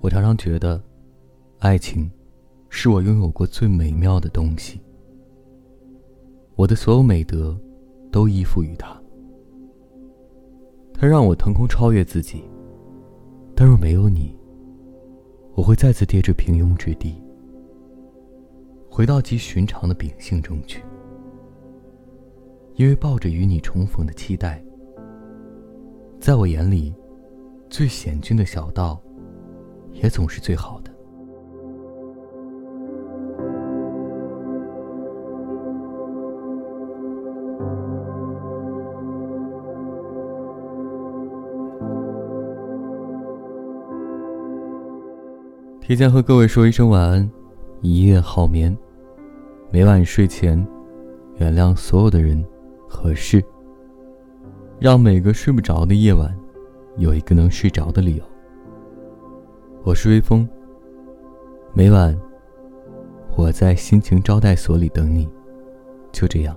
我常常觉得，爱情是我拥有过最美妙的东西。我的所有美德都依附于它，它让我腾空超越自己。但若没有你，我会再次跌至平庸之地，回到极寻常的秉性中去。因为抱着与你重逢的期待，在我眼里，最险峻的小道，也总是最好的。提前和各位说一声晚安，一夜好眠。每晚睡前，原谅所有的人。合适，让每个睡不着的夜晚，有一个能睡着的理由。我是微风。每晚，我在心情招待所里等你，就这样。